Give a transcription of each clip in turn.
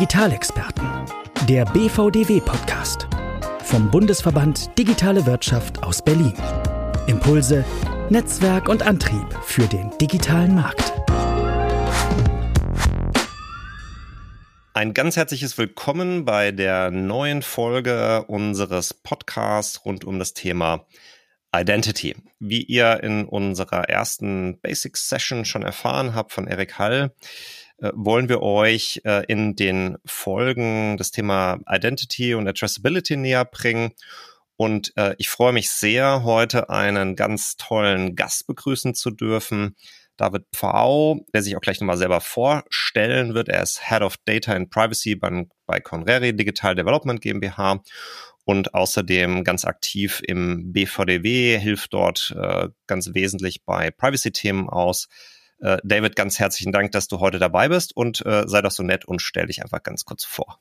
Digitalexperten. Der BVDW-Podcast. Vom Bundesverband Digitale Wirtschaft aus Berlin. Impulse, Netzwerk und Antrieb für den digitalen Markt. Ein ganz herzliches Willkommen bei der neuen Folge unseres Podcasts rund um das Thema Identity. Wie ihr in unserer ersten Basics Session schon erfahren habt von Erik Hall, wollen wir euch äh, in den Folgen das Thema Identity und Addressability näher bringen. Und äh, ich freue mich sehr, heute einen ganz tollen Gast begrüßen zu dürfen. David Pfau, der sich auch gleich nochmal selber vorstellen wird. Er ist Head of Data and Privacy bei, bei Conreri Digital Development GmbH und außerdem ganz aktiv im BVDW, hilft dort äh, ganz wesentlich bei Privacy-Themen aus. Äh, David, ganz herzlichen Dank, dass du heute dabei bist und äh, sei doch so nett und stell dich einfach ganz kurz vor.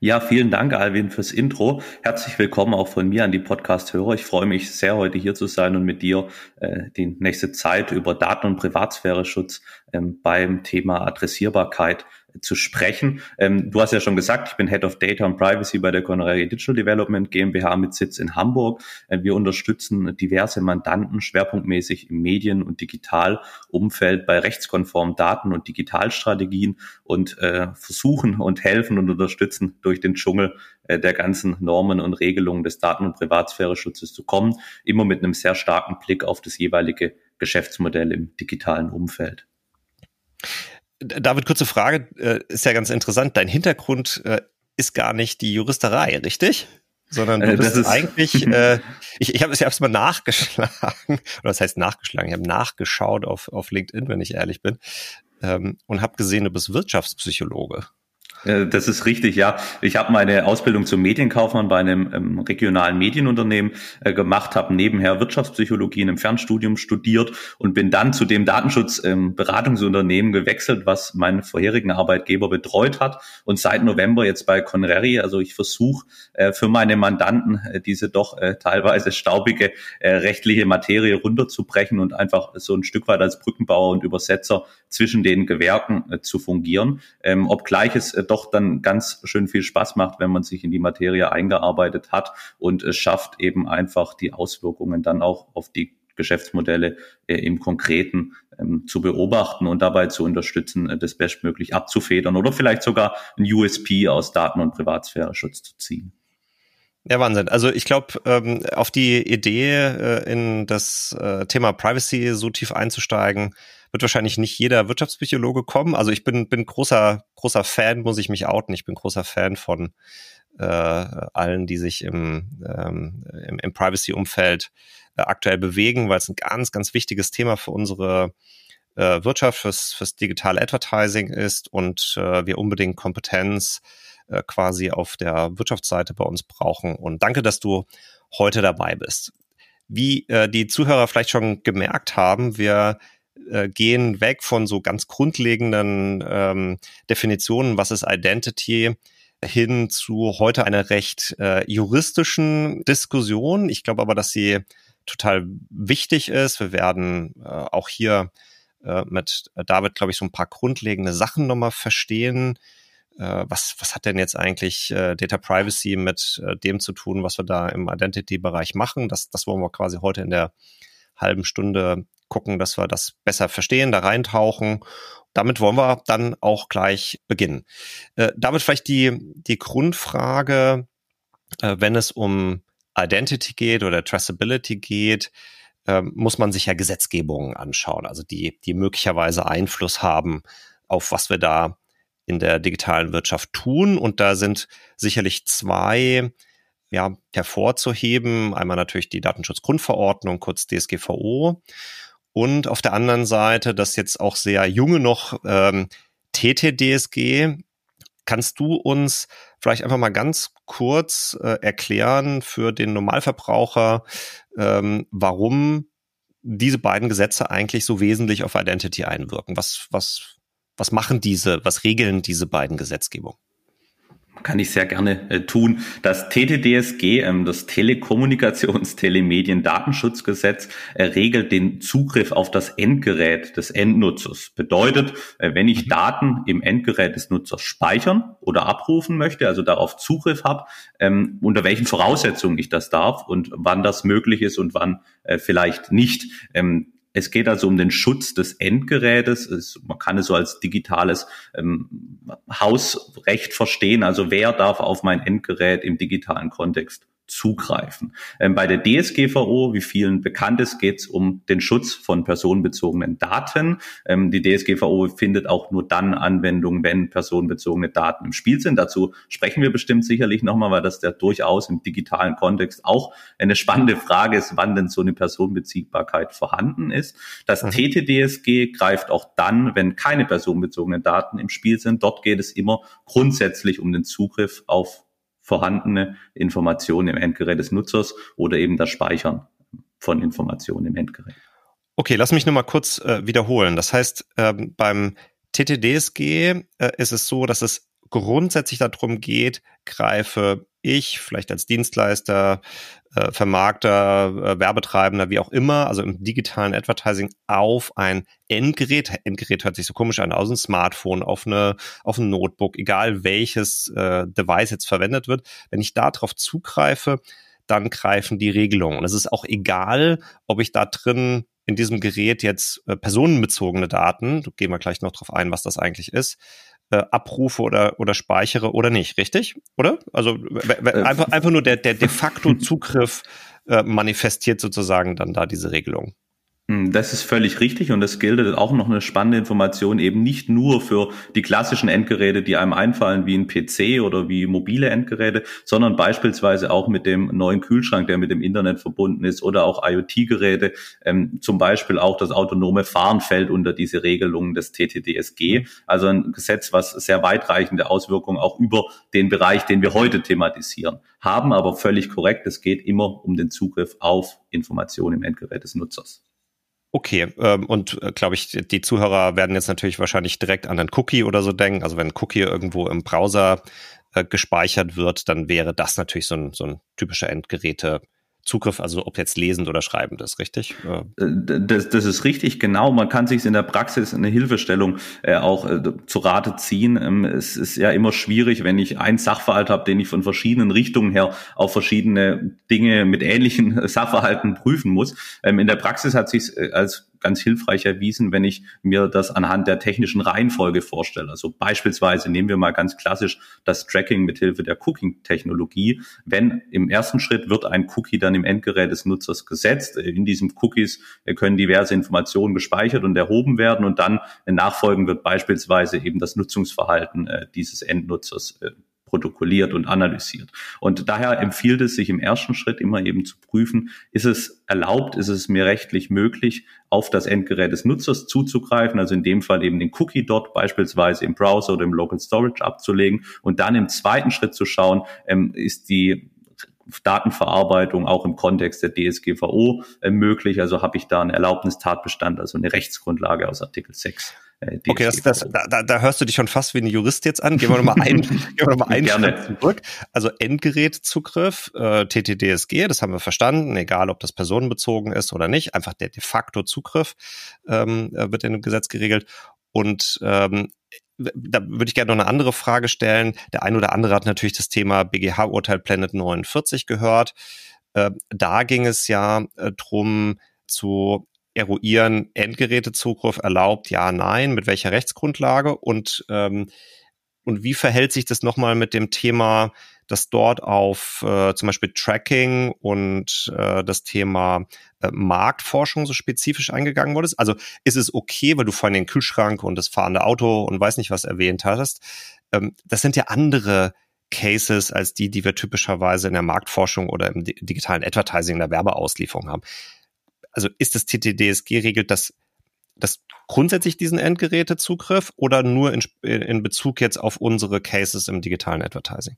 Ja, vielen Dank, Alvin, fürs Intro. Herzlich willkommen auch von mir an die Podcast-Hörer. Ich freue mich sehr, heute hier zu sein und mit dir äh, die nächste Zeit über Daten- und Privatsphäre-Schutz ähm, beim Thema Adressierbarkeit zu sprechen. Ähm, du hast ja schon gesagt, ich bin Head of Data and Privacy bei der Conrari Digital Development GmbH mit Sitz in Hamburg. Äh, wir unterstützen diverse Mandanten schwerpunktmäßig im Medien- und Digitalumfeld bei rechtskonformen Daten- und Digitalstrategien und äh, versuchen und helfen und unterstützen durch den Dschungel äh, der ganzen Normen und Regelungen des Daten- und Privatsphäre-Schutzes zu kommen, immer mit einem sehr starken Blick auf das jeweilige Geschäftsmodell im digitalen Umfeld. David, kurze Frage, äh, ist ja ganz interessant. Dein Hintergrund äh, ist gar nicht die Juristerei, richtig? Sondern du äh, bist eigentlich, äh, ich, ich habe es ja mal nachgeschlagen, oder das heißt nachgeschlagen, ich habe nachgeschaut auf, auf LinkedIn, wenn ich ehrlich bin, ähm, und habe gesehen, du bist Wirtschaftspsychologe. Äh, das ist richtig, ja. Ich habe meine Ausbildung zum Medienkaufmann bei einem ähm, regionalen Medienunternehmen äh, gemacht, habe nebenher Wirtschaftspsychologie in einem Fernstudium studiert und bin dann zu dem Datenschutzberatungsunternehmen ähm, gewechselt, was meinen vorherigen Arbeitgeber betreut hat. Und seit November jetzt bei Conreri, also ich versuche äh, für meine Mandanten diese doch teilweise staubige rechtliche Materie runterzubrechen und einfach so ein Stück weit als Brückenbauer und Übersetzer zwischen den Gewerken zu fungieren. Ähm, obgleich es doch dann ganz schön viel Spaß macht, wenn man sich in die Materie eingearbeitet hat und es schafft eben einfach die Auswirkungen dann auch auf die Geschäftsmodelle äh, im Konkreten ähm, zu beobachten und dabei zu unterstützen, äh, das bestmöglich abzufedern oder vielleicht sogar ein USP aus Daten- und Privatsphäre-Schutz zu ziehen. Ja, Wahnsinn. Also ich glaube, ähm, auf die Idee, äh, in das äh, Thema Privacy so tief einzusteigen, wird wahrscheinlich nicht jeder Wirtschaftspsychologe kommen. Also ich bin, bin großer, großer Fan, muss ich mich outen. Ich bin großer Fan von äh, allen, die sich im, ähm, im, im Privacy-Umfeld äh, aktuell bewegen, weil es ein ganz, ganz wichtiges Thema für unsere äh, Wirtschaft, fürs, fürs digitale Advertising ist und äh, wir unbedingt Kompetenz äh, quasi auf der Wirtschaftsseite bei uns brauchen. Und danke, dass du heute dabei bist. Wie äh, die Zuhörer vielleicht schon gemerkt haben, wir äh, gehen weg von so ganz grundlegenden ähm, Definitionen, was ist Identity, hin zu heute einer recht äh, juristischen Diskussion. Ich glaube aber, dass sie total wichtig ist. Wir werden äh, auch hier äh, mit David, glaube ich, so ein paar grundlegende Sachen nochmal verstehen, was, was hat denn jetzt eigentlich äh, Data Privacy mit äh, dem zu tun, was wir da im Identity-Bereich machen? Das, das wollen wir quasi heute in der halben Stunde gucken, dass wir das besser verstehen, da reintauchen. Damit wollen wir dann auch gleich beginnen. Äh, damit vielleicht die, die Grundfrage, äh, wenn es um Identity geht oder Traceability geht, äh, muss man sich ja Gesetzgebungen anschauen, also die, die möglicherweise Einfluss haben auf was wir da in der digitalen Wirtschaft tun. Und da sind sicherlich zwei ja, hervorzuheben. Einmal natürlich die Datenschutzgrundverordnung, kurz DSGVO. Und auf der anderen Seite das jetzt auch sehr junge noch ähm, TTDSG. Kannst du uns vielleicht einfach mal ganz kurz äh, erklären für den Normalverbraucher, ähm, warum diese beiden Gesetze eigentlich so wesentlich auf Identity einwirken? Was, was was machen diese, was regeln diese beiden Gesetzgebungen? Kann ich sehr gerne äh, tun. Das TTDSG, ähm, das Telekommunikations-, Telemedien-, Datenschutzgesetz, äh, regelt den Zugriff auf das Endgerät des Endnutzers. Bedeutet, äh, wenn ich mhm. Daten im Endgerät des Nutzers speichern oder abrufen möchte, also darauf Zugriff habe, ähm, unter welchen Voraussetzungen ich das darf und wann das möglich ist und wann äh, vielleicht nicht. Ähm, es geht also um den Schutz des Endgerätes. Es, man kann es so als digitales ähm, Hausrecht verstehen. Also wer darf auf mein Endgerät im digitalen Kontext zugreifen. Ähm, bei der DSGVO, wie vielen bekannt ist, geht es um den Schutz von personenbezogenen Daten. Ähm, die DSGVO findet auch nur dann Anwendung, wenn personenbezogene Daten im Spiel sind. Dazu sprechen wir bestimmt sicherlich nochmal, weil das ja durchaus im digitalen Kontext auch eine spannende Frage ist, wann denn so eine Personenbeziehbarkeit vorhanden ist. Das mhm. TTDSG greift auch dann, wenn keine personenbezogenen Daten im Spiel sind. Dort geht es immer grundsätzlich um den Zugriff auf vorhandene Informationen im Endgerät des Nutzers oder eben das Speichern von Informationen im Endgerät. Okay, lass mich nur mal kurz äh, wiederholen. Das heißt, ähm, beim TTDSG äh, ist es so, dass es grundsätzlich darum geht, greife ich, vielleicht als Dienstleister, äh, Vermarkter, äh, Werbetreibender, wie auch immer, also im digitalen Advertising auf ein Endgerät, Endgerät hört sich so komisch an, aus einem Smartphone, auf eine, auf ein Notebook, egal welches äh, Device jetzt verwendet wird, wenn ich darauf zugreife, dann greifen die Regelungen. Und es ist auch egal, ob ich da drin in diesem Gerät jetzt äh, personenbezogene Daten, gehen wir gleich noch drauf ein, was das eigentlich ist, äh, abrufe oder, oder speichere oder nicht, richtig? Oder? Also äh, einfach, einfach nur der, der de facto Zugriff äh, manifestiert sozusagen dann da diese Regelung. Hm, das ist völlig richtig und das gilt auch noch eine spannende Information eben nicht nur für die klassischen Endgeräte, die einem einfallen wie ein PC oder wie mobile Endgeräte, sondern beispielsweise auch mit dem neuen Kühlschrank, der mit dem Internet verbunden ist oder auch IoT-Geräte. Ähm, zum Beispiel auch das autonome Fahren fällt unter diese Regelungen des TTDSG. Also ein Gesetz, was sehr weitreichende Auswirkungen auch über den Bereich, den wir heute thematisieren, haben. Aber völlig korrekt, es geht immer um den Zugriff auf Informationen im Endgerät des Nutzers. Okay, ähm, und äh, glaube ich, die Zuhörer werden jetzt natürlich wahrscheinlich direkt an einen Cookie oder so denken. Also wenn ein Cookie irgendwo im Browser äh, gespeichert wird, dann wäre das natürlich so ein, so ein typischer Endgeräte. Zugriff, also ob jetzt lesend oder schreibend ist, richtig? Äh, das, das ist richtig, genau. Man kann sich in der Praxis eine Hilfestellung äh, auch äh, zu Rate ziehen. Ähm, es ist ja immer schwierig, wenn ich einen Sachverhalt habe, den ich von verschiedenen Richtungen her auf verschiedene Dinge mit ähnlichen Sachverhalten prüfen muss. Ähm, in der Praxis hat sich äh, als ganz hilfreich erwiesen, wenn ich mir das anhand der technischen Reihenfolge vorstelle. Also beispielsweise nehmen wir mal ganz klassisch das Tracking mithilfe der Cooking-Technologie. Wenn im ersten Schritt wird ein Cookie dann im Endgerät des Nutzers gesetzt, in diesem Cookies können diverse Informationen gespeichert und erhoben werden und dann nachfolgend wird beispielsweise eben das Nutzungsverhalten äh, dieses Endnutzers äh, protokolliert und analysiert. Und daher empfiehlt es sich im ersten Schritt immer eben zu prüfen, ist es erlaubt, ist es mir rechtlich möglich, auf das Endgerät des Nutzers zuzugreifen, also in dem Fall eben den Cookie dort beispielsweise im Browser oder im Local Storage abzulegen und dann im zweiten Schritt zu schauen, ähm, ist die Datenverarbeitung auch im Kontext der DSGVO äh, möglich. Also habe ich da einen Erlaubnistatbestand, also eine Rechtsgrundlage aus Artikel 6. Äh, okay, das, das, da, da hörst du dich schon fast wie ein Jurist jetzt an. Gehen wir nochmal ein, gehen wir noch mal einen Schritt zurück. Also Endgerätzugriff, äh, TTDSG, das haben wir verstanden, egal ob das personenbezogen ist oder nicht. Einfach der de facto Zugriff ähm, äh, wird in dem Gesetz geregelt. Und ähm, da würde ich gerne noch eine andere Frage stellen. Der ein oder andere hat natürlich das Thema BGH-Urteil Planet 49 gehört. Äh, da ging es ja äh, drum zu eruieren, Endgerätezugriff erlaubt, ja, nein, mit welcher Rechtsgrundlage und, ähm, und wie verhält sich das nochmal mit dem Thema, dass dort auf äh, zum Beispiel Tracking und äh, das Thema äh, Marktforschung so spezifisch eingegangen wurde? Also ist es okay, weil du vorhin den Kühlschrank und das fahrende Auto und weiß nicht was erwähnt hattest? Ähm, das sind ja andere Cases als die, die wir typischerweise in der Marktforschung oder im digitalen Advertising, in der Werbeauslieferung haben also ist das TTDSG regelt das, das grundsätzlich diesen Endgerätezugriff oder nur in, in Bezug jetzt auf unsere Cases im digitalen Advertising?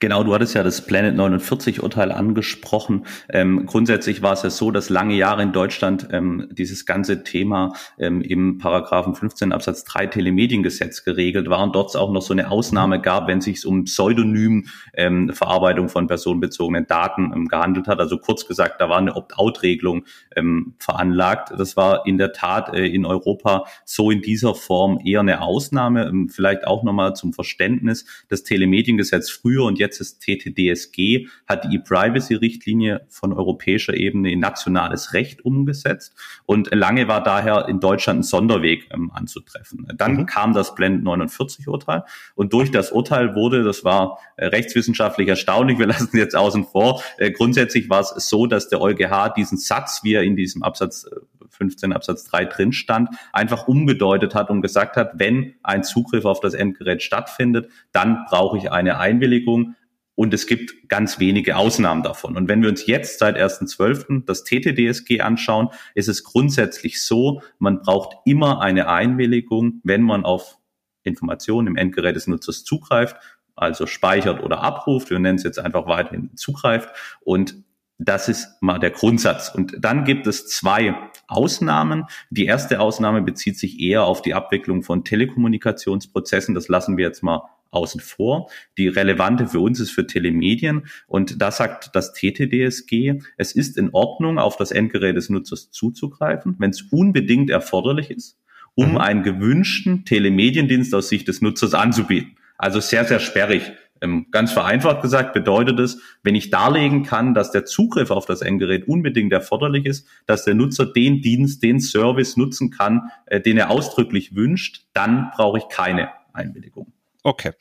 Genau, du hattest ja das Planet 49 Urteil angesprochen. Ähm, grundsätzlich war es ja so, dass lange Jahre in Deutschland ähm, dieses ganze Thema ähm, im Paragraphen 15 Absatz 3 Telemediengesetz geregelt war und dort auch noch so eine Ausnahme gab, wenn es sich um Pseudonym ähm, Verarbeitung von personenbezogenen Daten ähm, gehandelt hat. Also kurz gesagt, da war eine Opt-out-Regelung ähm, veranlagt. Das war in der Tat äh, in Europa so in dieser Form eher eine Ausnahme. Vielleicht auch nochmal zum Verständnis. Das Telemediengesetz früher und jetzt das TTDSG hat die E-Privacy-Richtlinie von europäischer Ebene in nationales Recht umgesetzt und lange war daher in Deutschland ein Sonderweg ähm, anzutreffen. Dann mhm. kam das Blend 49 Urteil und durch das Urteil wurde, das war äh, rechtswissenschaftlich erstaunlich, wir lassen es jetzt außen vor, äh, grundsätzlich war es so, dass der EuGH diesen Satz, wie er in diesem Absatz 15 äh, Absatz 3 drin stand, einfach umgedeutet hat und gesagt hat, wenn ein Zugriff auf das Endgerät stattfindet, dann brauche ich eine Einwilligung und es gibt ganz wenige Ausnahmen davon. Und wenn wir uns jetzt seit 1.12. das TTDSG anschauen, ist es grundsätzlich so, man braucht immer eine Einwilligung, wenn man auf Informationen im Endgerät des Nutzers zugreift, also speichert oder abruft. Wir nennen es jetzt einfach weiterhin zugreift. Und das ist mal der Grundsatz. Und dann gibt es zwei Ausnahmen. Die erste Ausnahme bezieht sich eher auf die Abwicklung von Telekommunikationsprozessen. Das lassen wir jetzt mal außen vor. Die relevante für uns ist für Telemedien und da sagt das TTDSG, es ist in Ordnung, auf das Endgerät des Nutzers zuzugreifen, wenn es unbedingt erforderlich ist, um mhm. einen gewünschten Telemediendienst aus Sicht des Nutzers anzubieten. Also sehr, sehr sperrig. Ähm, ganz vereinfacht gesagt bedeutet es, wenn ich darlegen kann, dass der Zugriff auf das Endgerät unbedingt erforderlich ist, dass der Nutzer den Dienst, den Service nutzen kann, äh, den er ausdrücklich wünscht, dann brauche ich keine Einwilligung. Okay.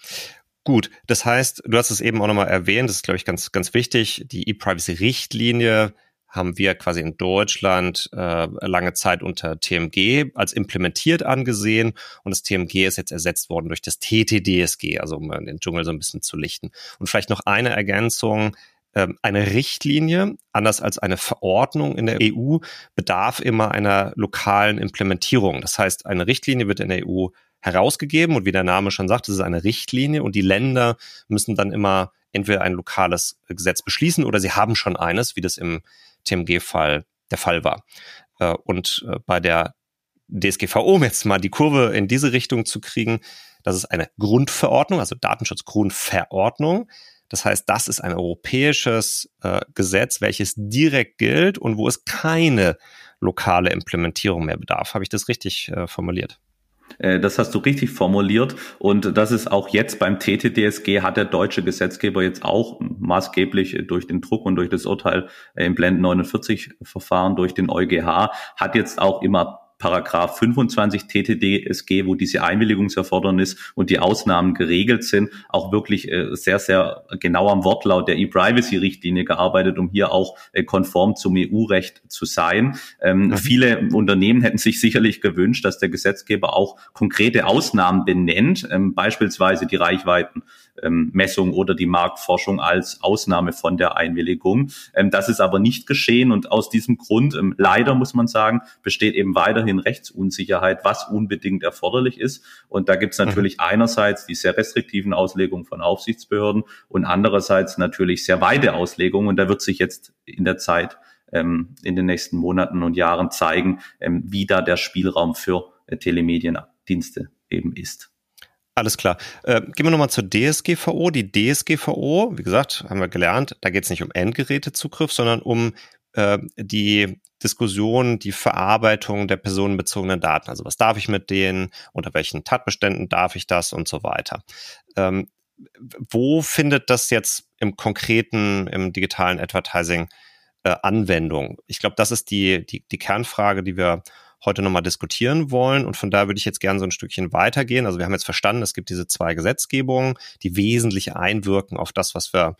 Gut, das heißt, du hast es eben auch nochmal erwähnt, das ist, glaube ich, ganz, ganz wichtig. Die E-Privacy-Richtlinie haben wir quasi in Deutschland äh, lange Zeit unter TMG als implementiert angesehen und das TMG ist jetzt ersetzt worden durch das TTDSG, also um den Dschungel so ein bisschen zu lichten. Und vielleicht noch eine Ergänzung, ähm, eine Richtlinie, anders als eine Verordnung in der EU, bedarf immer einer lokalen Implementierung. Das heißt, eine Richtlinie wird in der EU herausgegeben und wie der Name schon sagt, es ist eine Richtlinie und die Länder müssen dann immer entweder ein lokales Gesetz beschließen oder sie haben schon eines, wie das im TMG-Fall der Fall war. Äh, und äh, bei der DSGVO, um jetzt mal die Kurve in diese Richtung zu kriegen, das ist eine Grundverordnung, also Datenschutzgrundverordnung. Das heißt, das ist ein europäisches äh, Gesetz, welches direkt gilt und wo es keine lokale Implementierung mehr bedarf. Habe ich das richtig äh, formuliert? Äh, das hast du richtig formuliert. Und das ist auch jetzt beim TTDSG hat der deutsche Gesetzgeber jetzt auch maßgeblich durch den Druck und durch das Urteil im Blend 49 Verfahren durch den EuGH hat jetzt auch immer Paragraph 25 TTDSG, wo diese Einwilligungserfordernis und die Ausnahmen geregelt sind, auch wirklich äh, sehr, sehr genau am Wortlaut der E-Privacy-Richtlinie gearbeitet, um hier auch äh, konform zum EU-Recht zu sein. Ähm, mhm. Viele Unternehmen hätten sich sicherlich gewünscht, dass der Gesetzgeber auch konkrete Ausnahmen benennt, ähm, beispielsweise die Reichweiten ähm, Messung oder die Marktforschung als Ausnahme von der Einwilligung. Ähm, das ist aber nicht geschehen und aus diesem Grund, ähm, leider muss man sagen, besteht eben weiterhin Rechtsunsicherheit, was unbedingt erforderlich ist. Und da gibt es natürlich mhm. einerseits die sehr restriktiven Auslegungen von Aufsichtsbehörden und andererseits natürlich sehr weite Auslegungen. Und da wird sich jetzt in der Zeit ähm, in den nächsten Monaten und Jahren zeigen, ähm, wie da der Spielraum für äh, Telemediendienste eben ist. Alles klar. Äh, gehen wir nochmal zur DSGVO. Die DSGVO, wie gesagt, haben wir gelernt, da geht es nicht um Endgerätezugriff, sondern um äh, die Diskussion, die Verarbeitung der personenbezogenen Daten. Also was darf ich mit denen, unter welchen Tatbeständen darf ich das und so weiter. Ähm, wo findet das jetzt im konkreten, im digitalen Advertising äh, Anwendung? Ich glaube, das ist die, die, die Kernfrage, die wir heute nochmal diskutieren wollen. Und von da würde ich jetzt gerne so ein Stückchen weitergehen. Also wir haben jetzt verstanden, es gibt diese zwei Gesetzgebungen, die wesentlich einwirken auf das, was wir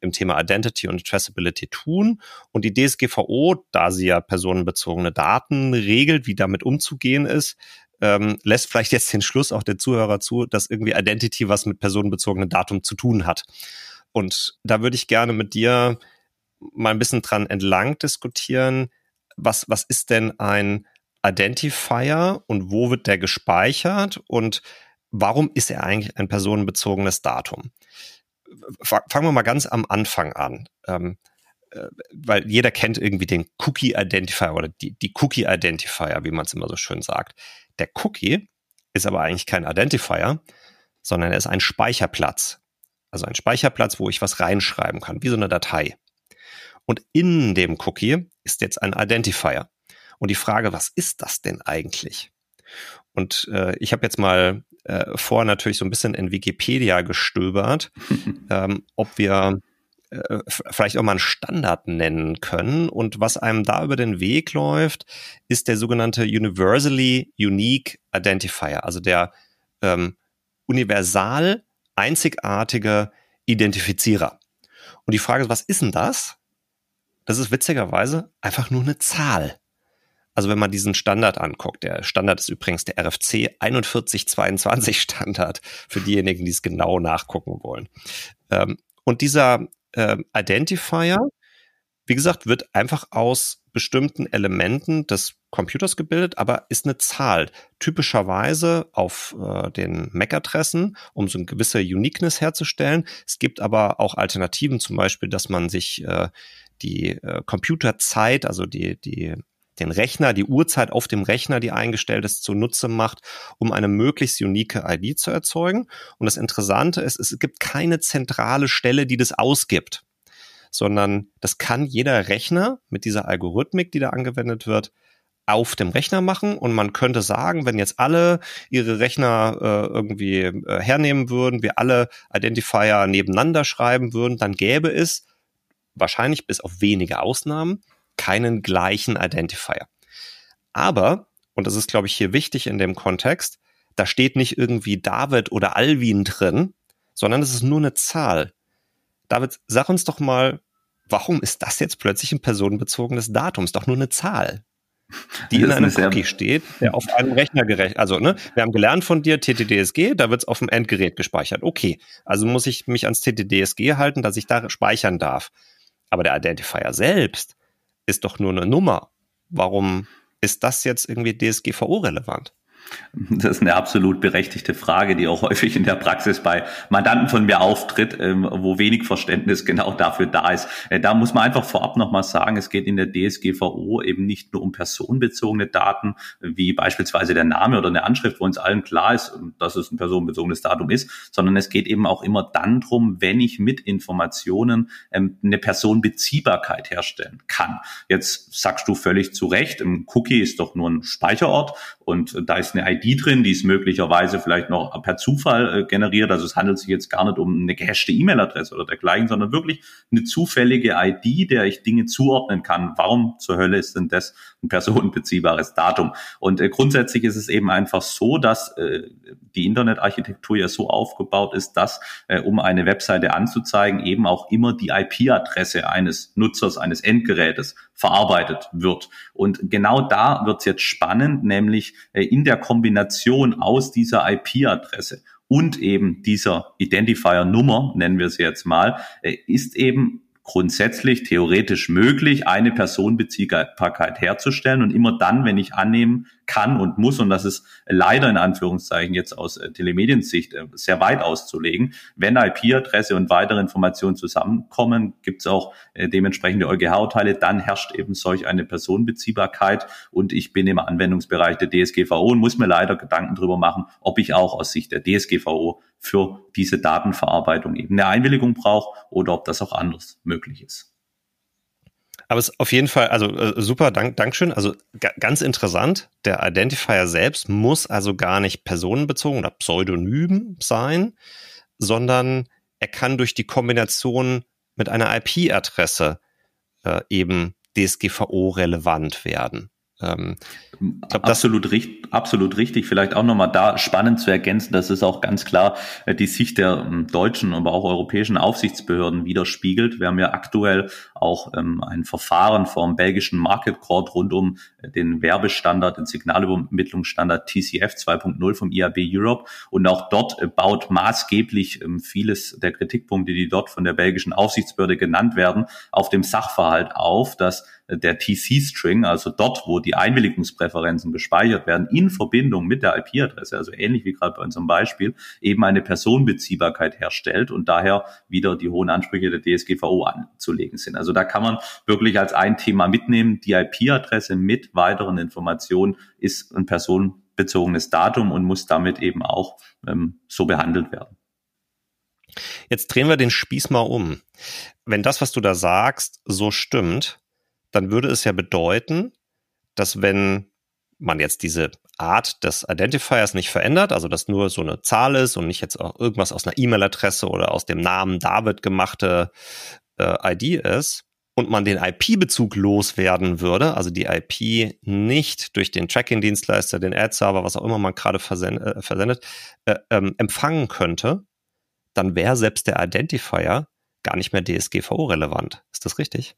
im Thema Identity und Traceability tun. Und die DSGVO, da sie ja personenbezogene Daten regelt, wie damit umzugehen ist, ähm, lässt vielleicht jetzt den Schluss auch der Zuhörer zu, dass irgendwie Identity was mit personenbezogenem Datum zu tun hat. Und da würde ich gerne mit dir mal ein bisschen dran entlang diskutieren. Was, was ist denn ein Identifier und wo wird der gespeichert und warum ist er eigentlich ein personenbezogenes Datum? Fangen wir mal ganz am Anfang an. Ähm, äh, weil jeder kennt irgendwie den Cookie Identifier oder die, die Cookie Identifier, wie man es immer so schön sagt. Der Cookie ist aber eigentlich kein Identifier, sondern er ist ein Speicherplatz. Also ein Speicherplatz, wo ich was reinschreiben kann, wie so eine Datei. Und in dem Cookie ist jetzt ein Identifier. Und die Frage, was ist das denn eigentlich? Und äh, ich habe jetzt mal äh, vor natürlich so ein bisschen in Wikipedia gestöbert, ähm, ob wir äh, vielleicht auch mal einen Standard nennen können. Und was einem da über den Weg läuft, ist der sogenannte Universally Unique Identifier, also der ähm, universal einzigartige Identifizierer. Und die Frage ist, was ist denn das? Das ist witzigerweise einfach nur eine Zahl. Also wenn man diesen Standard anguckt, der Standard ist übrigens der RFC 4122 Standard für diejenigen, die es genau nachgucken wollen. Ähm, und dieser äh, Identifier, wie gesagt, wird einfach aus bestimmten Elementen des Computers gebildet, aber ist eine Zahl. Typischerweise auf äh, den MAC-Adressen, um so eine gewisse Uniqueness herzustellen. Es gibt aber auch Alternativen, zum Beispiel, dass man sich äh, die äh, Computerzeit, also die, die den Rechner, die Uhrzeit auf dem Rechner, die eingestellt ist, zunutze macht, um eine möglichst unique ID zu erzeugen. Und das Interessante ist, es gibt keine zentrale Stelle, die das ausgibt, sondern das kann jeder Rechner mit dieser Algorithmik, die da angewendet wird, auf dem Rechner machen und man könnte sagen, wenn jetzt alle ihre Rechner äh, irgendwie äh, hernehmen würden, wir alle Identifier nebeneinander schreiben würden, dann gäbe es wahrscheinlich bis auf wenige Ausnahmen keinen gleichen Identifier. Aber, und das ist, glaube ich, hier wichtig in dem Kontext, da steht nicht irgendwie David oder Alvin drin, sondern es ist nur eine Zahl. David, sag uns doch mal, warum ist das jetzt plötzlich ein personenbezogenes Datum? Ist doch nur eine Zahl, die in einem Cookie steht, der auf einem Rechner gerechnet. Also, ne, wir haben gelernt von dir TTDSG, da wird es auf dem Endgerät gespeichert. Okay, also muss ich mich ans TTDSG halten, dass ich da speichern darf. Aber der Identifier selbst, ist doch nur eine Nummer. Warum ist das jetzt irgendwie DSGVO-relevant? Das ist eine absolut berechtigte Frage, die auch häufig in der Praxis bei Mandanten von mir auftritt, ähm, wo wenig Verständnis genau dafür da ist. Äh, da muss man einfach vorab nochmal sagen, es geht in der DSGVO eben nicht nur um personenbezogene Daten, wie beispielsweise der Name oder eine Anschrift, wo uns allen klar ist, dass es ein personenbezogenes Datum ist, sondern es geht eben auch immer dann drum, wenn ich mit Informationen ähm, eine Personenbeziehbarkeit herstellen kann. Jetzt sagst du völlig zu Recht, ein Cookie ist doch nur ein Speicherort und da ist eine ID drin, die ist möglicherweise vielleicht noch per Zufall äh, generiert. Also es handelt sich jetzt gar nicht um eine gehashte E-Mail-Adresse oder dergleichen, sondern wirklich eine zufällige ID, der ich Dinge zuordnen kann. Warum zur Hölle ist denn das ein personenbeziehbares Datum? Und äh, grundsätzlich ist es eben einfach so, dass äh, die Internetarchitektur ja so aufgebaut ist, dass um eine Webseite anzuzeigen, eben auch immer die IP-Adresse eines Nutzers, eines Endgerätes verarbeitet wird. Und genau da wird es jetzt spannend, nämlich äh, in der Kombination aus dieser IP-Adresse und eben dieser Identifier-Nummer, nennen wir sie jetzt mal, äh, ist eben grundsätzlich theoretisch möglich, eine Personenbeziehbarkeit herzustellen und immer dann, wenn ich annehmen kann und muss, und das ist leider in Anführungszeichen jetzt aus äh, Telemediensicht äh, sehr weit auszulegen, wenn IP-Adresse und weitere Informationen zusammenkommen, gibt es auch äh, dementsprechende EuGH-Urteile, dann herrscht eben solch eine Personenbeziehbarkeit und ich bin im Anwendungsbereich der DSGVO und muss mir leider Gedanken darüber machen, ob ich auch aus Sicht der DSGVO für diese Datenverarbeitung eben eine Einwilligung brauche oder ob das auch anders möglich ist. Aber es ist auf jeden Fall, also äh, super, dank, Dankeschön. Also ganz interessant, der Identifier selbst muss also gar nicht personenbezogen oder pseudonym sein, sondern er kann durch die Kombination mit einer IP-Adresse äh, eben DSGVO-relevant werden. Ähm, glaub, absolut, richtig, absolut richtig. Vielleicht auch nochmal da spannend zu ergänzen, dass es auch ganz klar äh, die Sicht der ähm, deutschen, aber auch europäischen Aufsichtsbehörden widerspiegelt. Wir haben ja aktuell auch ähm, ein Verfahren vom belgischen Market Court rund um äh, den Werbestandard, den Signalübermittlungsstandard TCF 2.0 vom IAB Europe. Und auch dort äh, baut maßgeblich ähm, vieles der Kritikpunkte, die dort von der belgischen Aufsichtsbehörde genannt werden, auf dem Sachverhalt auf, dass der TC-String, also dort, wo die Einwilligungspräferenzen gespeichert werden, in Verbindung mit der IP-Adresse, also ähnlich wie gerade bei unserem Beispiel, eben eine Personenbeziehbarkeit herstellt und daher wieder die hohen Ansprüche der DSGVO anzulegen sind. Also da kann man wirklich als ein Thema mitnehmen, die IP-Adresse mit weiteren Informationen ist ein personenbezogenes Datum und muss damit eben auch ähm, so behandelt werden. Jetzt drehen wir den Spieß mal um. Wenn das, was du da sagst, so stimmt, dann würde es ja bedeuten, dass wenn man jetzt diese Art des Identifiers nicht verändert, also dass nur so eine Zahl ist und nicht jetzt auch irgendwas aus einer E-Mail-Adresse oder aus dem Namen David gemachte äh, ID ist, und man den IP-Bezug loswerden würde, also die IP nicht durch den Tracking-Dienstleister, den Ad-Server, was auch immer man gerade versend, äh, versendet, äh, ähm, empfangen könnte, dann wäre selbst der Identifier gar nicht mehr DSGVO-relevant. Ist das richtig?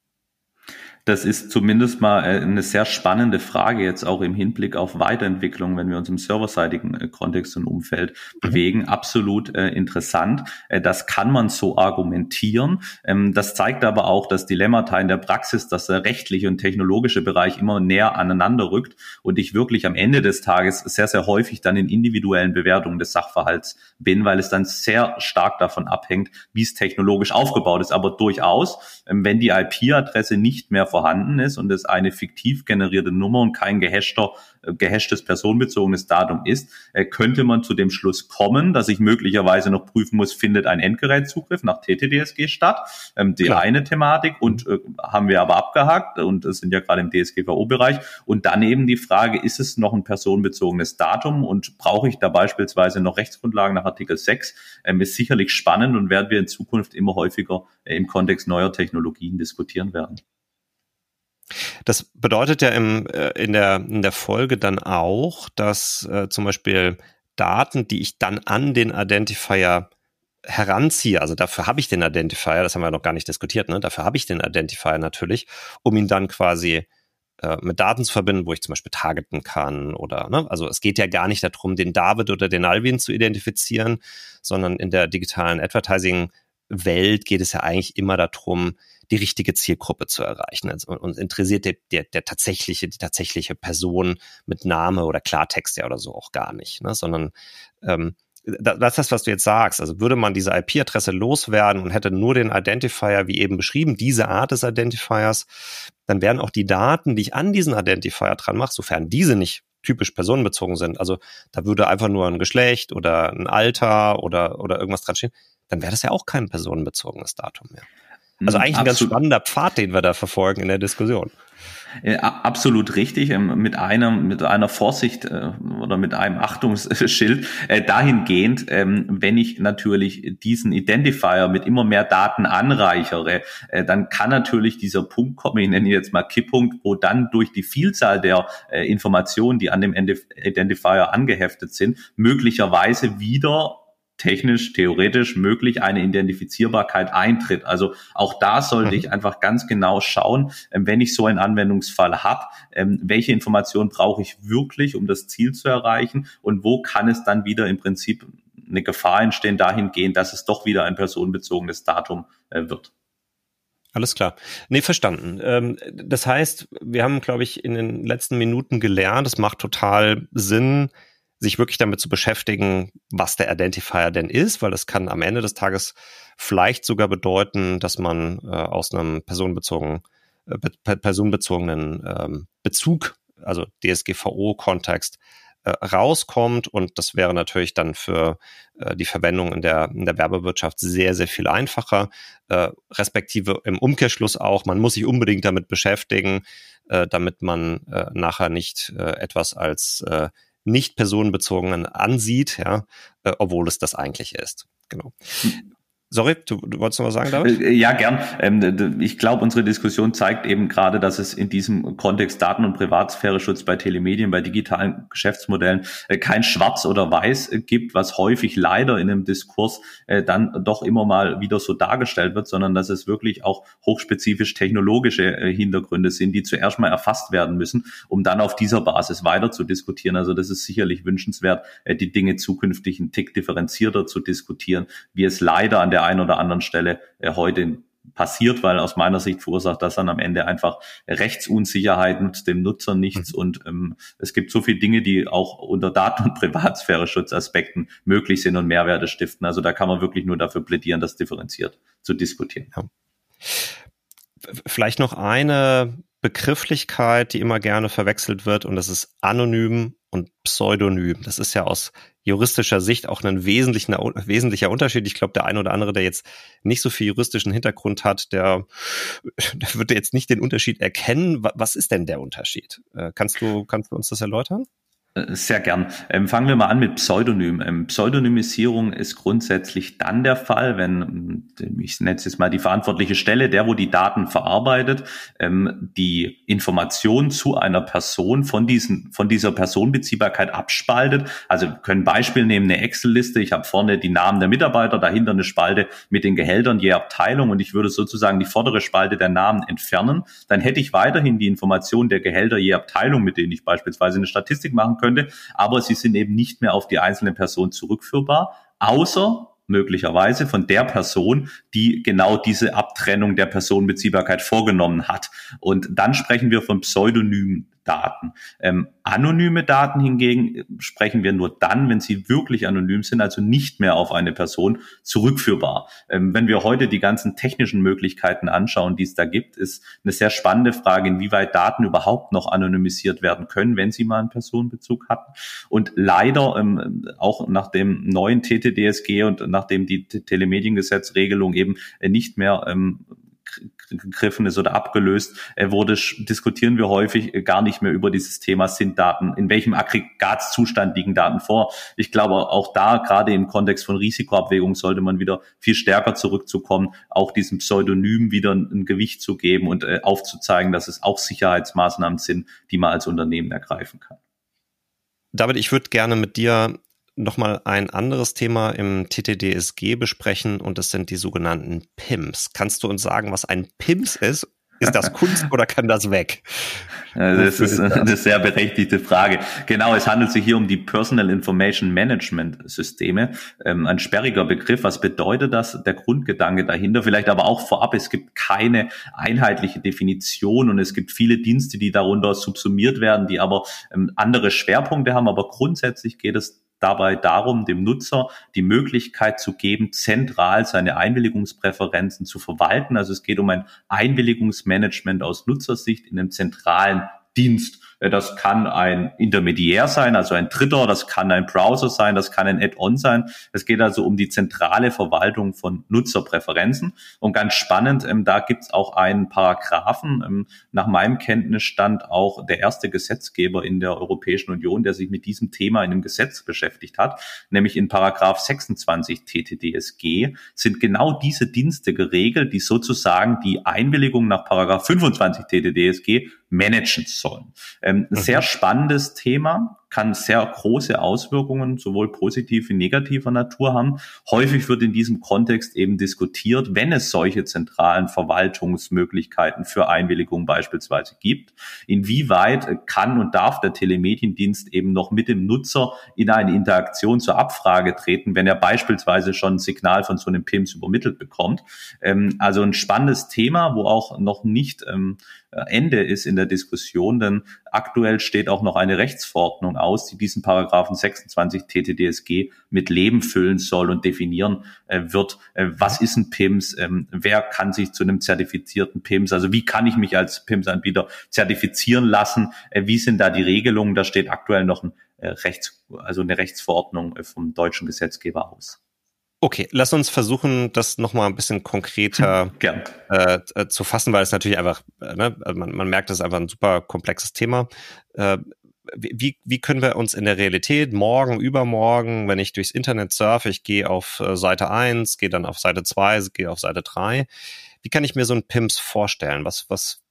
Das ist zumindest mal äh, eine sehr spannende Frage jetzt auch im Hinblick auf Weiterentwicklung, wenn wir uns im serverseitigen äh, Kontext und Umfeld mhm. bewegen. Absolut äh, interessant. Das kann man so argumentieren. Ähm, das zeigt aber auch das Dilemmata in der Praxis, dass der rechtliche und technologische Bereich immer näher aneinander rückt und ich wirklich am Ende des Tages sehr, sehr häufig dann in individuellen Bewertungen des Sachverhalts bin, weil es dann sehr stark davon abhängt, wie es technologisch aufgebaut ist. Aber durchaus, ähm, wenn die IP-Adresse nicht mehr vorhanden ist und es eine fiktiv generierte Nummer und kein gehashter, äh, gehashtes personenbezogenes Datum ist, äh, könnte man zu dem Schluss kommen, dass ich möglicherweise noch prüfen muss, findet ein Endgerätzugriff nach TTDSG statt. Ähm, die Klar. eine Thematik und äh, haben wir aber abgehakt und es sind ja gerade im DSGVO-Bereich. Und dann eben die Frage, ist es noch ein personenbezogenes Datum und brauche ich da beispielsweise noch Rechtsgrundlagen nach Artikel 6? Ähm, ist sicherlich spannend und werden wir in Zukunft immer häufiger äh, im Kontext neuer Technologien diskutieren werden. Das bedeutet ja im, äh, in, der, in der Folge dann auch, dass äh, zum Beispiel Daten, die ich dann an den Identifier heranziehe, also dafür habe ich den Identifier, das haben wir noch gar nicht diskutiert, ne? dafür habe ich den Identifier natürlich, um ihn dann quasi äh, mit Daten zu verbinden, wo ich zum Beispiel targeten kann oder, ne? also es geht ja gar nicht darum, den David oder den Alvin zu identifizieren, sondern in der digitalen Advertising Welt geht es ja eigentlich immer darum, die richtige Zielgruppe zu erreichen. Also uns interessiert der, der, der tatsächliche, die tatsächliche Person mit Name oder Klartext ja oder so auch gar nicht, ne? sondern ähm, das das, was du jetzt sagst. Also würde man diese IP-Adresse loswerden und hätte nur den Identifier, wie eben beschrieben, diese Art des Identifiers, dann wären auch die Daten, die ich an diesen Identifier dran mache, sofern diese nicht typisch personenbezogen sind. Also da würde einfach nur ein Geschlecht oder ein Alter oder, oder irgendwas dran stehen, dann wäre das ja auch kein personenbezogenes Datum mehr. Also eigentlich ein ganz spannender Pfad, den wir da verfolgen in der Diskussion. Absolut richtig, ähm, mit einer, mit einer Vorsicht äh, oder mit einem Achtungsschild äh, dahingehend, ähm, wenn ich natürlich diesen Identifier mit immer mehr Daten anreichere, äh, dann kann natürlich dieser Punkt kommen, ich nenne ihn jetzt mal Kipppunkt, wo dann durch die Vielzahl der Informationen, die an dem Identifier angeheftet sind, möglicherweise wieder technisch, theoretisch möglich eine Identifizierbarkeit eintritt. Also auch da sollte mhm. ich einfach ganz genau schauen, ähm, wenn ich so einen Anwendungsfall habe, ähm, welche Informationen brauche ich wirklich, um das Ziel zu erreichen und wo kann es dann wieder im Prinzip eine Gefahr entstehen dahingehend, dass es doch wieder ein personenbezogenes Datum äh, wird. Alles klar. Nee, verstanden. Ähm, das heißt, wir haben, glaube ich, in den letzten Minuten gelernt, es macht total Sinn, sich wirklich damit zu beschäftigen, was der Identifier denn ist, weil das kann am Ende des Tages vielleicht sogar bedeuten, dass man äh, aus einem personenbezogenen, äh, personenbezogenen ähm, Bezug, also DSGVO-Kontext, äh, rauskommt. Und das wäre natürlich dann für äh, die Verwendung in der, in der Werbewirtschaft sehr, sehr viel einfacher, äh, respektive im Umkehrschluss auch, man muss sich unbedingt damit beschäftigen, äh, damit man äh, nachher nicht äh, etwas als nicht personenbezogenen ansieht, ja, äh, obwohl es das eigentlich ist. Genau. Sorry, du, du wolltest noch was sagen, David? Äh, ja, gern. Ähm, ich glaube, unsere Diskussion zeigt eben gerade, dass es in diesem Kontext Daten- und Privatsphäre-Schutz bei Telemedien, bei digitalen Geschäftsmodellen äh, kein Schwarz oder Weiß gibt, was häufig leider in einem Diskurs äh, dann doch immer mal wieder so dargestellt wird, sondern dass es wirklich auch hochspezifisch technologische Hintergründe sind, die zuerst mal erfasst werden müssen, um dann auf dieser Basis weiter zu diskutieren. Also das ist sicherlich wünschenswert, die Dinge zukünftig einen Tick differenzierter zu diskutieren, wie es leider an der der einen oder anderen Stelle äh, heute passiert, weil aus meiner Sicht verursacht das dann am Ende einfach Rechtsunsicherheit, nutzt dem Nutzer nichts mhm. und ähm, es gibt so viele Dinge, die auch unter Daten- und Privatsphäre-Schutzaspekten möglich sind und Mehrwerte stiften. Also da kann man wirklich nur dafür plädieren, das differenziert zu diskutieren. Ja. Vielleicht noch eine Begrifflichkeit, die immer gerne verwechselt wird, und das ist anonym und Pseudonym. Das ist ja aus juristischer Sicht auch ein wesentlicher, wesentlicher Unterschied. Ich glaube, der eine oder andere, der jetzt nicht so viel juristischen Hintergrund hat, der, der wird jetzt nicht den Unterschied erkennen. Was ist denn der Unterschied? Äh, kannst du, kannst du uns das erläutern? Äh, sehr gern. Ähm, fangen wir mal an mit Pseudonym. Ähm, Pseudonymisierung ist grundsätzlich dann der Fall, wenn, ähm, ich nenne es jetzt mal die verantwortliche Stelle, der, wo die Daten verarbeitet, ähm, die Information zu einer Person von, diesen, von dieser Personenbeziehbarkeit abspaltet. Also können Beispiel nehmen, eine Excel-Liste. Ich habe vorne die Namen der Mitarbeiter, dahinter eine Spalte mit den Gehältern je Abteilung und ich würde sozusagen die vordere Spalte der Namen entfernen. Dann hätte ich weiterhin die Information der Gehälter je Abteilung, mit denen ich beispielsweise eine Statistik machen könnte, aber sie sind eben nicht mehr auf die einzelne Person zurückführbar, außer möglicherweise von der Person, die genau diese Abtrennung der Personenbeziehbarkeit vorgenommen hat. Und dann sprechen wir von Pseudonymen. Daten. Ähm, anonyme Daten hingegen äh, sprechen wir nur dann, wenn sie wirklich anonym sind, also nicht mehr auf eine Person zurückführbar. Ähm, wenn wir heute die ganzen technischen Möglichkeiten anschauen, die es da gibt, ist eine sehr spannende Frage, inwieweit Daten überhaupt noch anonymisiert werden können, wenn sie mal einen Personenbezug hatten. Und leider ähm, auch nach dem neuen TTDSG und nachdem die Telemediengesetzregelung eben äh, nicht mehr ähm, gegriffen ist oder abgelöst äh, wurde, diskutieren wir häufig äh, gar nicht mehr über dieses Thema, sind Daten, in welchem Aggregatzustand liegen Daten vor. Ich glaube, auch da, gerade im Kontext von Risikoabwägung, sollte man wieder viel stärker zurückzukommen, auch diesem Pseudonym wieder ein Gewicht zu geben und äh, aufzuzeigen, dass es auch Sicherheitsmaßnahmen sind, die man als Unternehmen ergreifen kann. David, ich würde gerne mit dir nochmal ein anderes Thema im TTDSG besprechen und das sind die sogenannten PIMS. Kannst du uns sagen, was ein PIMS ist? Ist das Kunst oder kann das weg? Das ist eine sehr berechtigte Frage. Genau, es handelt sich hier um die Personal Information Management Systeme. Ähm, ein sperriger Begriff. Was bedeutet das? Der Grundgedanke dahinter. Vielleicht aber auch vorab. Es gibt keine einheitliche Definition und es gibt viele Dienste, die darunter subsumiert werden, die aber ähm, andere Schwerpunkte haben. Aber grundsätzlich geht es dabei darum, dem Nutzer die Möglichkeit zu geben, zentral seine Einwilligungspräferenzen zu verwalten. Also es geht um ein Einwilligungsmanagement aus Nutzersicht in einem zentralen Dienst. Äh, das kann ein Intermediär sein, also ein Dritter, das kann ein Browser sein, das kann ein Add-on sein. Es geht also um die zentrale Verwaltung von Nutzerpräferenzen. Und ganz spannend, ähm, da gibt es auch einen Paragraphen, ähm, nach meinem Kenntnisstand auch der erste Gesetzgeber in der Europäischen Union, der sich mit diesem Thema in einem Gesetz beschäftigt hat, nämlich in Paragraph 26 TTDSG, sind genau diese Dienste geregelt, die sozusagen die Einwilligung nach Paragraph 25 TTDSG managen sollen. Ähm, mhm. Sehr spannendes Thema, kann sehr große Auswirkungen, sowohl positiv wie negativer Natur haben. Häufig wird in diesem Kontext eben diskutiert, wenn es solche zentralen Verwaltungsmöglichkeiten für Einwilligung beispielsweise gibt, inwieweit kann und darf der Telemediendienst eben noch mit dem Nutzer in eine Interaktion zur Abfrage treten, wenn er beispielsweise schon ein Signal von so einem PIMS übermittelt bekommt. Ähm, also ein spannendes Thema, wo auch noch nicht ähm, Ende ist in der Diskussion, denn aktuell steht auch noch eine Rechtsverordnung aus, die diesen Paragraphen 26 TTDSG mit Leben füllen soll und definieren äh, wird, äh, was ist ein PIMS, ähm, wer kann sich zu einem zertifizierten PIMS, also wie kann ich mich als PIMS-Anbieter zertifizieren lassen, äh, wie sind da die Regelungen, da steht aktuell noch ein äh, Rechts, also eine Rechtsverordnung äh, vom deutschen Gesetzgeber aus. Okay, lass uns versuchen, das nochmal ein bisschen konkreter hm, äh, äh, zu fassen, weil es natürlich einfach, äh, ne, also man, man merkt, es ist einfach ein super komplexes Thema. Wie, wie können wir uns in der Realität morgen, übermorgen, wenn ich durchs Internet surfe, ich gehe auf äh, Seite 1, gehe dann auf Seite 2, gehe auf Seite 3, wie kann ich mir so ein PIMS vorstellen? Was, was,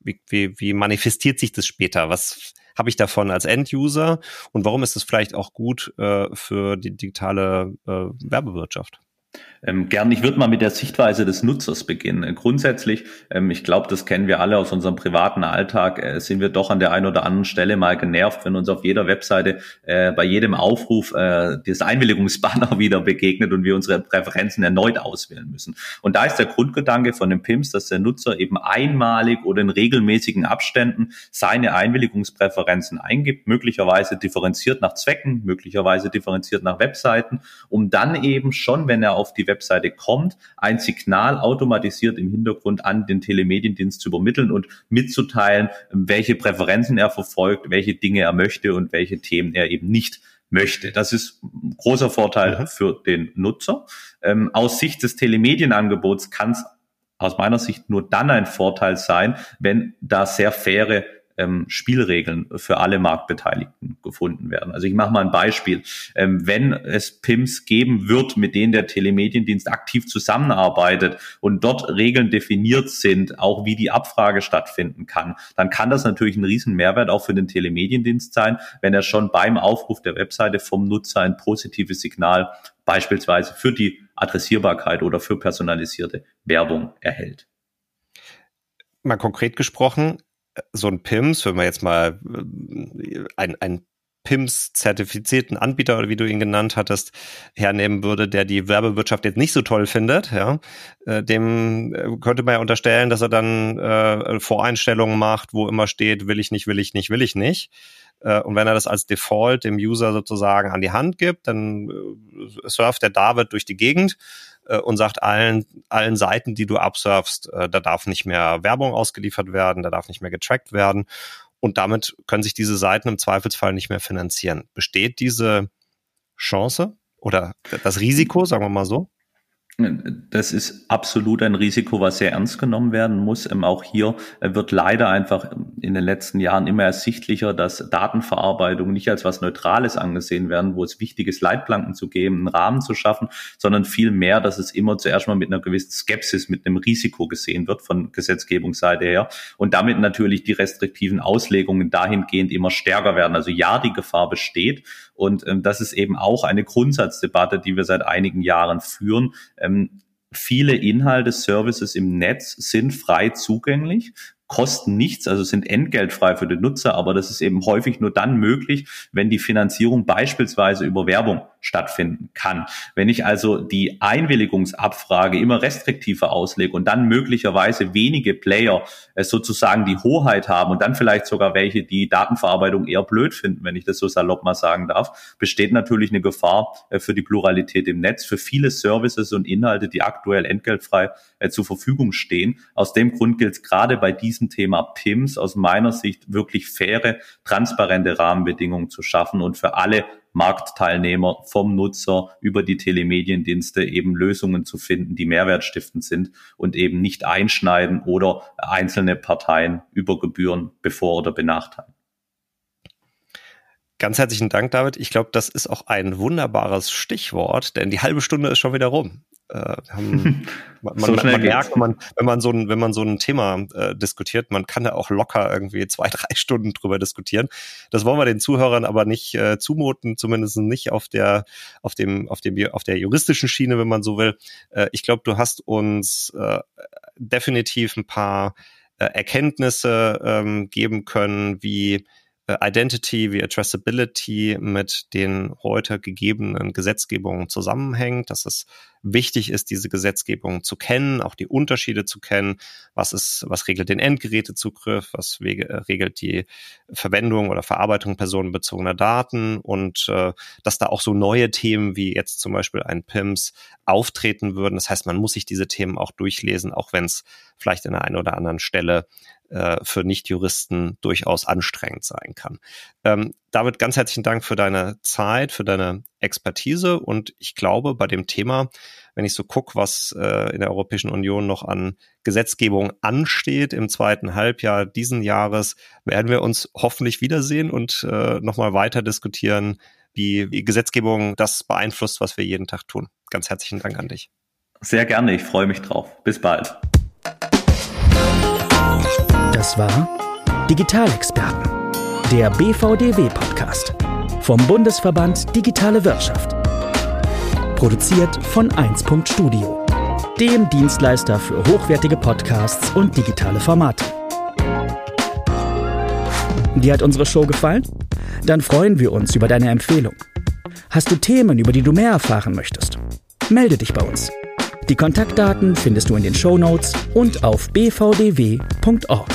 wie, wie, wie manifestiert sich das später? Was habe ich davon als End-User und warum ist es vielleicht auch gut äh, für die digitale äh, Werbewirtschaft? Ähm, gern, ich würde mal mit der Sichtweise des Nutzers beginnen. Grundsätzlich, ähm, ich glaube, das kennen wir alle aus unserem privaten Alltag, äh, sind wir doch an der einen oder anderen Stelle mal genervt, wenn uns auf jeder Webseite äh, bei jedem Aufruf äh, das Einwilligungsbanner wieder begegnet und wir unsere Präferenzen erneut auswählen müssen. Und da ist der Grundgedanke von den PIMS, dass der Nutzer eben einmalig oder in regelmäßigen Abständen seine Einwilligungspräferenzen eingibt, möglicherweise differenziert nach Zwecken, möglicherweise differenziert nach Webseiten, um dann eben schon, wenn er auf die Webseite kommt, ein Signal automatisiert im Hintergrund an den Telemediendienst zu übermitteln und mitzuteilen, welche Präferenzen er verfolgt, welche Dinge er möchte und welche Themen er eben nicht möchte. Das ist ein großer Vorteil mhm. für den Nutzer. Ähm, aus Sicht des Telemedienangebots kann es aus meiner Sicht nur dann ein Vorteil sein, wenn da sehr faire ähm, Spielregeln für alle Marktbeteiligten gefunden werden. Also ich mache mal ein Beispiel. Ähm, wenn es PIMS geben wird, mit denen der Telemediendienst aktiv zusammenarbeitet und dort Regeln definiert sind, auch wie die Abfrage stattfinden kann, dann kann das natürlich ein riesen Mehrwert auch für den Telemediendienst sein, wenn er schon beim Aufruf der Webseite vom Nutzer ein positives Signal beispielsweise für die Adressierbarkeit oder für personalisierte Werbung erhält. Mal konkret gesprochen, so ein PIMS, wenn man jetzt mal äh, ein, ein PIMS-zertifizierten Anbieter oder wie du ihn genannt hattest, hernehmen würde, der die Werbewirtschaft jetzt nicht so toll findet, ja, äh, dem äh, könnte man ja unterstellen, dass er dann äh, Voreinstellungen macht, wo immer steht, will ich nicht, will ich nicht, will ich nicht. Äh, und wenn er das als Default dem User sozusagen an die Hand gibt, dann äh, surft der David durch die Gegend äh, und sagt allen, allen Seiten, die du absurfst, äh, da darf nicht mehr Werbung ausgeliefert werden, da darf nicht mehr getrackt werden. Und damit können sich diese Seiten im Zweifelsfall nicht mehr finanzieren. Besteht diese Chance oder das Risiko, sagen wir mal so? Das ist absolut ein Risiko, was sehr ernst genommen werden muss. Ähm, auch hier äh, wird leider einfach in den letzten Jahren immer ersichtlicher, dass Datenverarbeitung nicht als was Neutrales angesehen werden, wo es wichtig ist, Leitplanken zu geben, einen Rahmen zu schaffen, sondern viel mehr, dass es immer zuerst mal mit einer gewissen Skepsis, mit einem Risiko gesehen wird von Gesetzgebungsseite her und damit natürlich die restriktiven Auslegungen dahingehend immer stärker werden. Also ja, die Gefahr besteht und ähm, das ist eben auch eine Grundsatzdebatte, die wir seit einigen Jahren führen. Ähm, viele Inhalte, Services im Netz sind frei zugänglich kosten nichts, also sind entgeltfrei für den Nutzer, aber das ist eben häufig nur dann möglich, wenn die Finanzierung beispielsweise über Werbung stattfinden kann. Wenn ich also die Einwilligungsabfrage immer restriktiver auslege und dann möglicherweise wenige Player äh, sozusagen die Hoheit haben und dann vielleicht sogar welche, die Datenverarbeitung eher blöd finden, wenn ich das so salopp mal sagen darf, besteht natürlich eine Gefahr äh, für die Pluralität im Netz, für viele Services und Inhalte, die aktuell entgeltfrei äh, zur Verfügung stehen. Aus dem Grund gilt es gerade bei diesem Thema PIMS aus meiner Sicht wirklich faire, transparente Rahmenbedingungen zu schaffen und für alle Marktteilnehmer vom Nutzer über die Telemediendienste eben Lösungen zu finden, die mehrwertstiftend sind und eben nicht einschneiden oder einzelne Parteien über Gebühren bevor oder benachteiligen. Ganz herzlichen Dank, David. Ich glaube, das ist auch ein wunderbares Stichwort, denn die halbe Stunde ist schon wieder rum. Äh, haben, man, so man, man merkt, man, wenn man so ein, wenn man so ein Thema äh, diskutiert, man kann da auch locker irgendwie zwei, drei Stunden drüber diskutieren. Das wollen wir den Zuhörern aber nicht äh, zumuten, zumindest nicht auf der, auf dem, auf dem, auf der juristischen Schiene, wenn man so will. Äh, ich glaube, du hast uns äh, definitiv ein paar äh, Erkenntnisse ähm, geben können, wie Identity wie Addressability mit den heute gegebenen Gesetzgebungen zusammenhängt, dass es wichtig ist, diese Gesetzgebung zu kennen, auch die Unterschiede zu kennen, was ist, was regelt den Endgerätezugriff, was äh, regelt die Verwendung oder Verarbeitung personenbezogener Daten? Und äh, dass da auch so neue Themen wie jetzt zum Beispiel ein PIMS auftreten würden. Das heißt, man muss sich diese Themen auch durchlesen, auch wenn es vielleicht in der einen oder anderen Stelle äh, für Nichtjuristen durchaus anstrengend sein kann. Ähm, David, ganz herzlichen Dank für deine Zeit, für deine Expertise und ich glaube, bei dem Thema, wenn ich so gucke, was äh, in der Europäischen Union noch an Gesetzgebung ansteht im zweiten Halbjahr diesen Jahres, werden wir uns hoffentlich wiedersehen und äh, nochmal weiter diskutieren, wie, wie Gesetzgebung das beeinflusst, was wir jeden Tag tun. Ganz herzlichen Dank an dich. Sehr gerne, ich freue mich drauf. Bis bald. Das war Digitalexperten, der BVDW-Podcast vom Bundesverband Digitale Wirtschaft. Produziert von 1. Studio, dem Dienstleister für hochwertige Podcasts und digitale Formate. Dir hat unsere Show gefallen? Dann freuen wir uns über deine Empfehlung. Hast du Themen, über die du mehr erfahren möchtest? Melde dich bei uns. Die Kontaktdaten findest du in den Show Notes und auf bvdw.org.